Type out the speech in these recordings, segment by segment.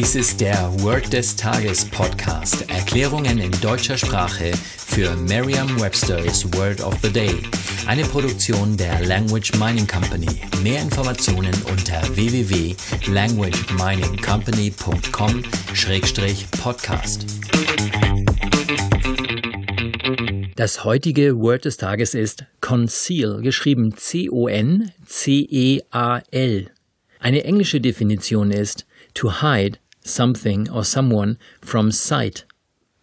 Dies ist der Word des Tages Podcast. Erklärungen in deutscher Sprache für Merriam-Webster's Word of the Day. Eine Produktion der Language Mining Company. Mehr Informationen unter www.languageminingcompany.com-podcast. Das heutige Word des Tages ist Conceal, geschrieben C-O-N-C-E-A-L. Eine englische Definition ist to hide something or someone from sight.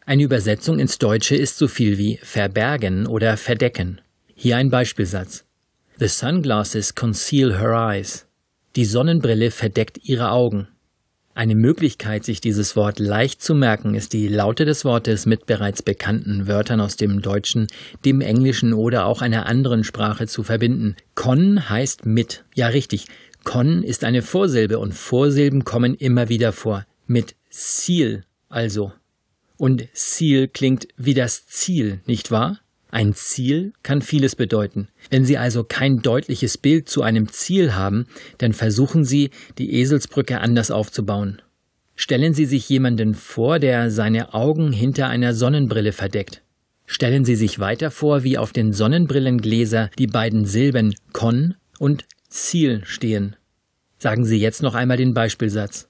Eine Übersetzung ins Deutsche ist so viel wie verbergen oder verdecken. Hier ein Beispielsatz. The sunglasses conceal her eyes. Die Sonnenbrille verdeckt ihre Augen. Eine Möglichkeit, sich dieses Wort leicht zu merken, ist die Laute des Wortes mit bereits bekannten Wörtern aus dem Deutschen, dem Englischen oder auch einer anderen Sprache zu verbinden. Con heißt mit. Ja, richtig. Con ist eine Vorsilbe und Vorsilben kommen immer wieder vor. Mit Ziel also. Und Ziel klingt wie das Ziel, nicht wahr? Ein Ziel kann vieles bedeuten. Wenn Sie also kein deutliches Bild zu einem Ziel haben, dann versuchen Sie, die Eselsbrücke anders aufzubauen. Stellen Sie sich jemanden vor, der seine Augen hinter einer Sonnenbrille verdeckt. Stellen Sie sich weiter vor, wie auf den Sonnenbrillengläser die beiden Silben Con und Ziel stehen. Sagen Sie jetzt noch einmal den Beispielsatz.